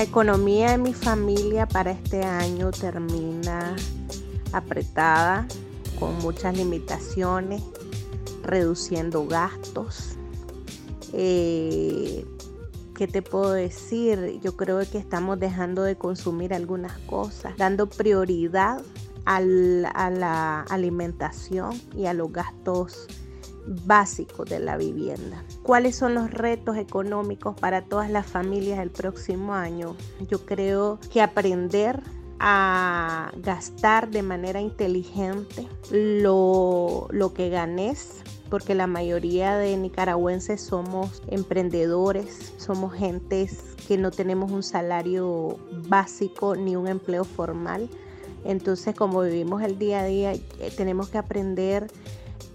La economía de mi familia para este año termina apretada, con muchas limitaciones, reduciendo gastos. Eh, ¿Qué te puedo decir? Yo creo que estamos dejando de consumir algunas cosas, dando prioridad a la alimentación y a los gastos básicos de la vivienda. ¿Cuáles son los retos económicos para todas las familias el próximo año? Yo creo que aprender a gastar de manera inteligente lo, lo que ganes porque la mayoría de nicaragüenses somos emprendedores, somos gentes que no tenemos un salario básico ni un empleo formal. Entonces, como vivimos el día a día, eh, tenemos que aprender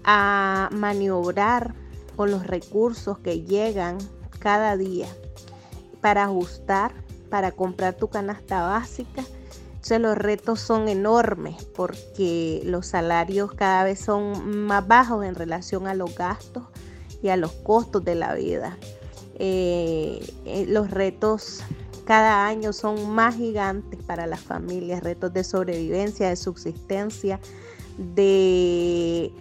a maniobrar con los recursos que llegan cada día para ajustar, para comprar tu canasta básica. Entonces los retos son enormes porque los salarios cada vez son más bajos en relación a los gastos y a los costos de la vida. Eh, eh, los retos cada año son más gigantes para las familias, retos de sobrevivencia, de subsistencia, de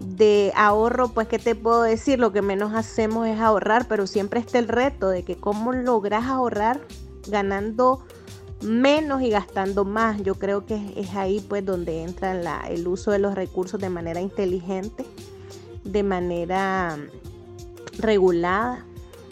de ahorro, pues, ¿qué te puedo decir? Lo que menos hacemos es ahorrar, pero siempre está el reto de que cómo logras ahorrar ganando menos y gastando más. Yo creo que es ahí, pues, donde entra el uso de los recursos de manera inteligente, de manera regulada,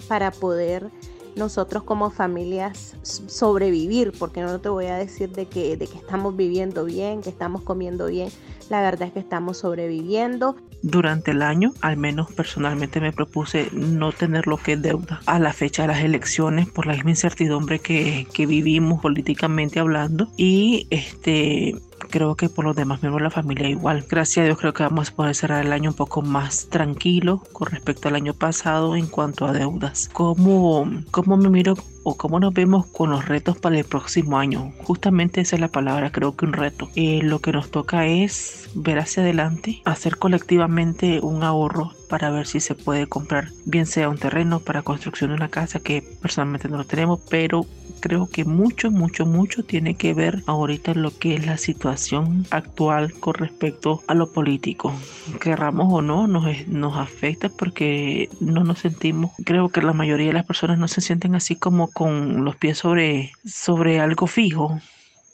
para poder nosotros como familias sobrevivir, porque no te voy a decir de que, de que estamos viviendo bien, que estamos comiendo bien, la verdad es que estamos sobreviviendo. Durante el año, al menos personalmente me propuse no tener lo que es deuda a la fecha de las elecciones por la misma incertidumbre que, que vivimos políticamente hablando y este creo que por los demás miembros de la familia igual. Gracias a Dios creo que vamos a poder cerrar el año un poco más tranquilo con respecto al año pasado en cuanto a deudas. ¿Cómo, cómo me miro o cómo nos vemos con los retos para el próximo año? Justamente esa es la palabra, creo que un reto. Eh, lo que nos toca es ver hacia adelante, hacer colectivamente un ahorro para ver si se puede comprar, bien sea un terreno para construcción de una casa que personalmente no lo tenemos, pero creo que mucho, mucho, mucho tiene que ver ahorita lo que es la situación actual con respecto a lo político. Querramos o no, nos, nos afecta porque no nos sentimos, creo que la mayoría de las personas no se sienten así como con los pies sobre, sobre algo fijo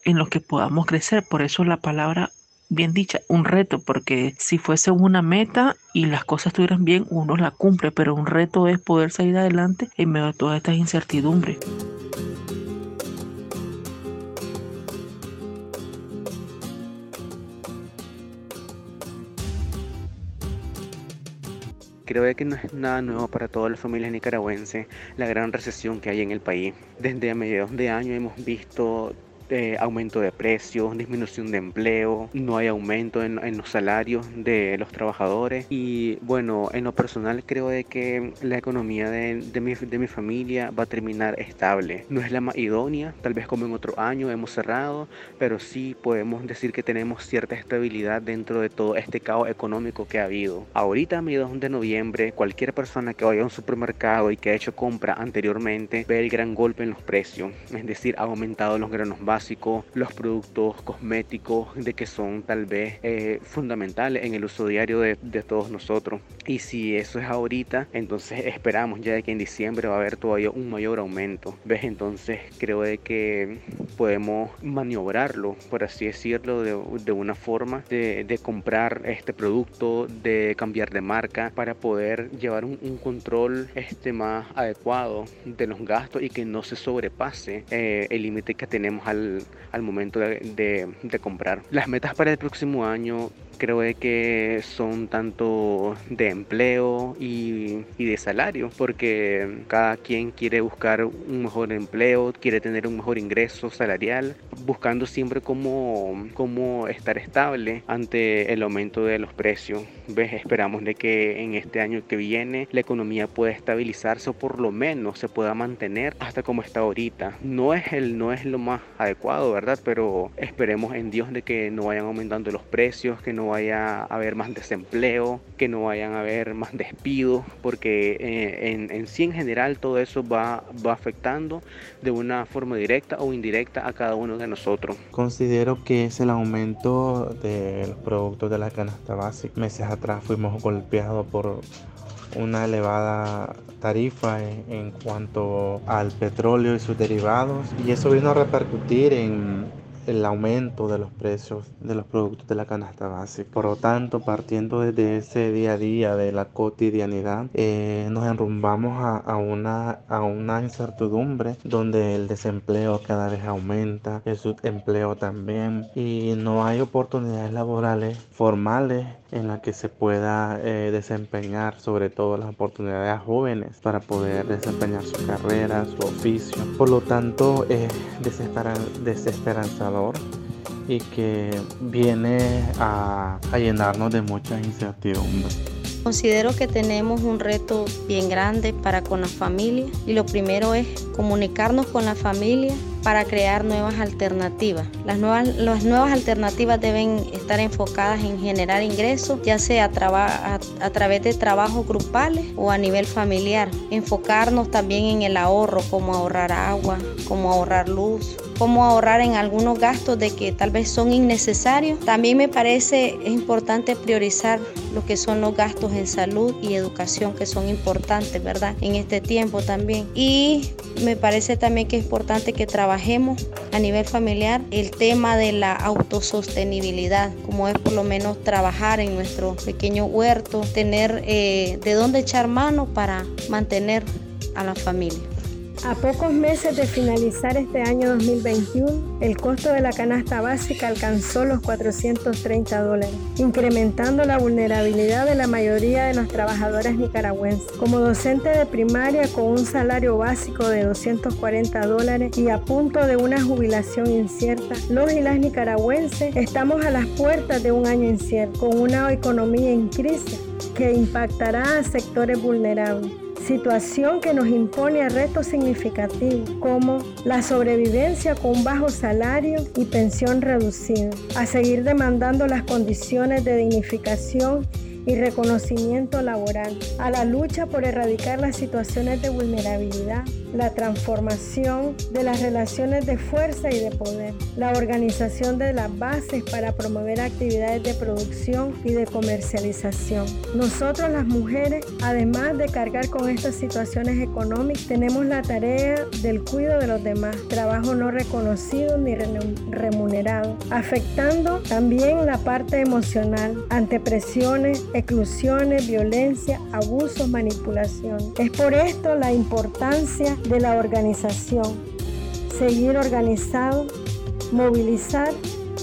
en lo que podamos crecer. Por eso la palabra bien dicha, un reto, porque si fuese una meta y las cosas estuvieran bien, uno la cumple, pero un reto es poder salir adelante en medio de todas estas incertidumbres. Creo que no es nada nuevo para todas las familias nicaragüenses la gran recesión que hay en el país. Desde a mediados de año hemos visto eh, aumento de precios, disminución de empleo, no hay aumento en, los salarios de los trabajadores y bueno, en lo personal creo de que la economía de, mi, de mi familia va a terminar estable. No es la más idónea, tal vez como en otro año hemos cerrado, pero sí podemos decir que tenemos cierta estabilidad dentro de todo este caos económico que ha habido. Ahorita a mediados de noviembre, cualquier persona que vaya a un supermercado y que ha hecho compra anteriormente ve el gran golpe en los precios, es decir, ha aumentado los granos básicos los productos cosméticos de que son tal vez eh, fundamentales en el uso diario de, todos nosotros. Y si eso es ahorita, entonces esperamos ya de que en diciembre va a haber todavía un mayor aumento. ¿Ves? Entonces creo de que podemos maniobrarlo, por así decirlo, de, una forma de, comprar este producto, de cambiar de marca para poder llevar un, control este más adecuado de los gastos y que no se sobrepase eh, el límite que tenemos al al, momento de, comprar. Las metas para el próximo año creo que son tanto de empleo y, de salario, porque cada quien quiere buscar un mejor empleo, quiere tener un mejor ingreso salarial, buscando siempre cómo, cómo estar estable ante el aumento de los precios. ¿Ves? Esperamos de que en este año que viene la economía pueda estabilizarse o por lo menos se pueda mantener hasta como está ahorita. No es, el, no es lo más adecuado, ¿verdad? Pero esperemos en Dios de que no vayan aumentando los precios, que no no vaya a haber más desempleo, que no vayan a haber más despidos, porque eh, en, en, sí en general todo eso va, afectando de una forma directa o indirecta a cada uno de nosotros. Considero que es el aumento de los productos de la canasta básica. Meses atrás fuimos golpeados por una elevada tarifa en, cuanto al petróleo y sus derivados y eso vino a repercutir en el aumento de los precios de los productos de la canasta básica. Por lo tanto, partiendo desde ese día a día de la cotidianidad, eh, nos enrumbamos a, una, a una incertidumbre donde el desempleo cada vez aumenta, el subempleo también y no hay oportunidades laborales formales en las que se pueda eh, desempeñar sobre todo las oportunidades a jóvenes para poder desempeñar su carrera, su oficio. Por lo tanto, es desesperanzador y que viene a, llenarnos de mucha incertidumbre. Considero que tenemos un reto bien grande para con la familia y lo primero es comunicarnos con la familia para crear nuevas alternativas. Las nuevas, las nuevas alternativas deben estar enfocadas en generar ingresos, ya sea a, a, través de trabajos grupales o a nivel familiar. Enfocarnos también en el ahorro, como ahorrar agua, como ahorrar luz, como ahorrar en algunos gastos de que tal vez son innecesarios. También me parece importante priorizar lo que son los gastos en salud y educación que son importantes, ¿verdad? En este tiempo también. Y me parece también que es importante que trabajemos a nivel familiar el tema de la autosostenibilidad, como es por lo menos trabajar en nuestro pequeño huerto, tener eh, de dónde echar mano para mantener a la familia. A pocos meses de finalizar este año 2021, el costo de la canasta básica alcanzó los 430 dólares, incrementando la vulnerabilidad de la mayoría de los trabajadores nicaragüenses. Como docente de primaria con un salario básico de 240 dólares y a punto de una jubilación incierta, los y las nicaragüenses estamos a las puertas de un año incierto, con una economía en crisis que impactará a sectores vulnerables situación que nos impone a retos significativos como la sobrevivencia con un bajo salario y pensión reducida, a seguir demandando las condiciones de dignificación y reconocimiento laboral, a la lucha por erradicar las situaciones de vulnerabilidad, la transformación de las relaciones de fuerza y de poder, la organización de las bases para promover actividades de producción y de comercialización. Nosotros las mujeres, además de cargar con estas situaciones económicas, tenemos la tarea del cuidado de los demás, trabajo no reconocido ni remunerado, afectando también la parte emocional ante presiones, exclusiones, violencia, abusos, manipulación. Es por esto la importancia de la organización, seguir organizado, movilizar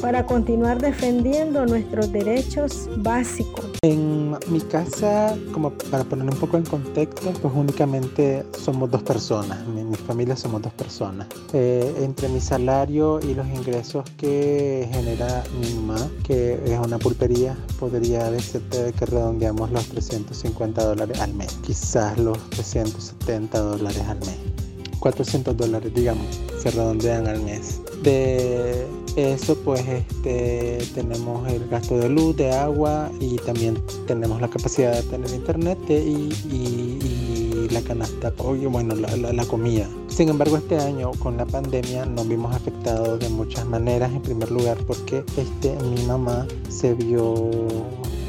para continuar defendiendo nuestros derechos básicos. En mi casa, como para poner un poco en contexto, pues únicamente somos dos personas, mi, mi familia somos dos personas. Eh, entre mi salario y los ingresos que genera mi mamá, que es una pulpería, podría decirte que redondeamos los 350 dólares al mes, quizás los 370 dólares al mes. 400 dólares, digamos, se redondean al mes. De eso pues este, tenemos el gasto de luz, de agua y también tenemos la capacidad de tener internet y, la canasta, bueno, la, la, comida. Sin embargo, este año con la pandemia nos vimos afectados de muchas maneras. En primer lugar porque este, mi mamá se vio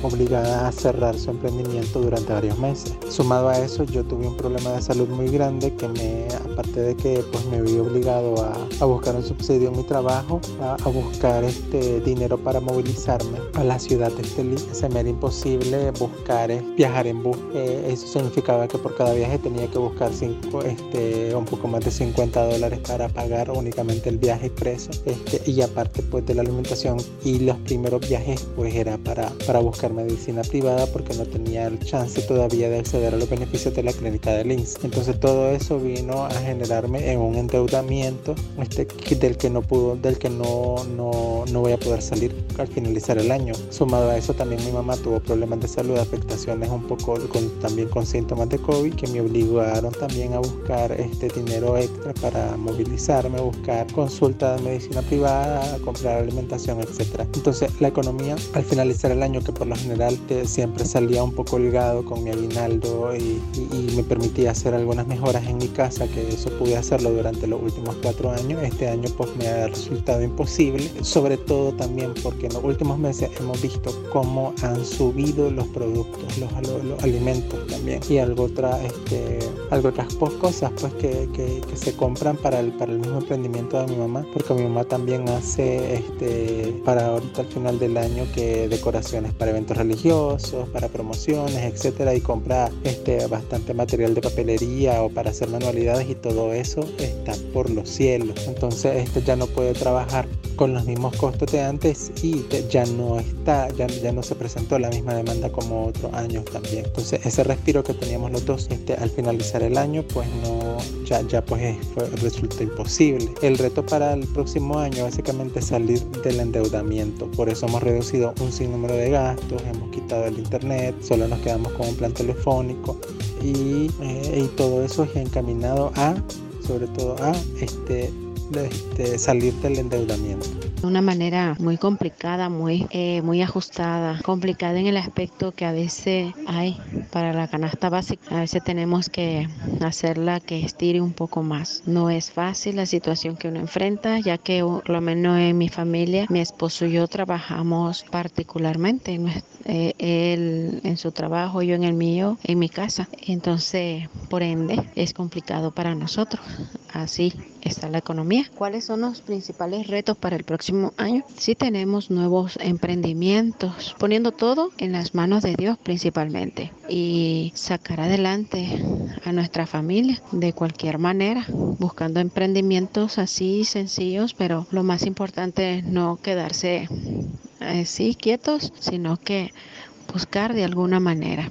obligada a cerrar su emprendimiento durante varios meses. Sumado a eso, yo tuve un problema de salud muy grande que me, aparte de que pues me vi obligado a, buscar un subsidio en mi trabajo, a, a, buscar este dinero para movilizarme a la ciudad de Estelí, se me era imposible buscar eh, viajar en bus. Eh, eso significaba que por cada viaje tenía que buscar cinco, este, un poco más de 50 dólares para pagar únicamente el viaje expreso. Este, y aparte pues de la alimentación y los primeros viajes pues era para, para buscar medicina privada porque no tenía el chance todavía de acceder a los beneficios de la clínica de Linz. Entonces todo eso vino a generarme en un endeudamiento este, del que no pudo, del que no, no, no voy a poder salir. Al finalizar el año. Sumado a eso también mi mamá tuvo problemas de salud, afectaciones un poco también con síntomas de COVID que me obligaron también a buscar este dinero extra para movilizarme, buscar consulta de medicina privada, comprar alimentación, etc. Entonces la economía al finalizar el año que por lo general siempre salía un poco holgado con mi aguinaldo y, y me permitía hacer algunas mejoras en mi casa que eso pude hacerlo durante los últimos cuatro años. Este año pues me ha resultado imposible, sobre todo también porque los últimos meses hemos visto cómo han subido los productos, los, los, alimentos también y algo, otra, este, algo otras cosas pues que, que, que, se compran para el, para el mismo emprendimiento de mi mamá, porque mi mamá también hace este, para ahorita al final del año que decoraciones para eventos religiosos, para promociones, etcétera, y compra este, bastante material de papelería o para hacer manualidades y todo eso está por los cielos. Entonces este ya no puede trabajar con los mismos costos de antes y ya no está, ya, ya no se presentó la misma demanda como otros años también. Entonces ese respiro que teníamos los dos este, al finalizar el año pues no, ya, ya pues fue, resulta imposible. El reto para el próximo año básicamente es salir del endeudamiento. Por eso hemos reducido un sinnúmero de gastos, hemos quitado el internet, solo nos quedamos con un plan telefónico y, eh, y todo eso es encaminado a sobre todo a este, este, salir del endeudamiento. De una manera muy complicada, muy, eh, muy ajustada, complicada en el aspecto que a veces hay para la canasta básica. A veces tenemos que hacerla que estire un poco más. No es fácil la situación que uno enfrenta, ya que por lo menos en mi familia, mi esposo y yo trabajamos particularmente. Eh, él en su trabajo, yo en el mío, en mi casa. Entonces, por ende, es complicado para nosotros. Así está la economía. ¿Cuáles son los principales retos para el próximo año? Sí tenemos nuevos emprendimientos, poniendo todo en las manos de Dios principalmente y sacar adelante a nuestra familia de cualquier manera, buscando emprendimientos así sencillos, pero lo más importante es no quedarse así quietos, sino que buscar de alguna manera.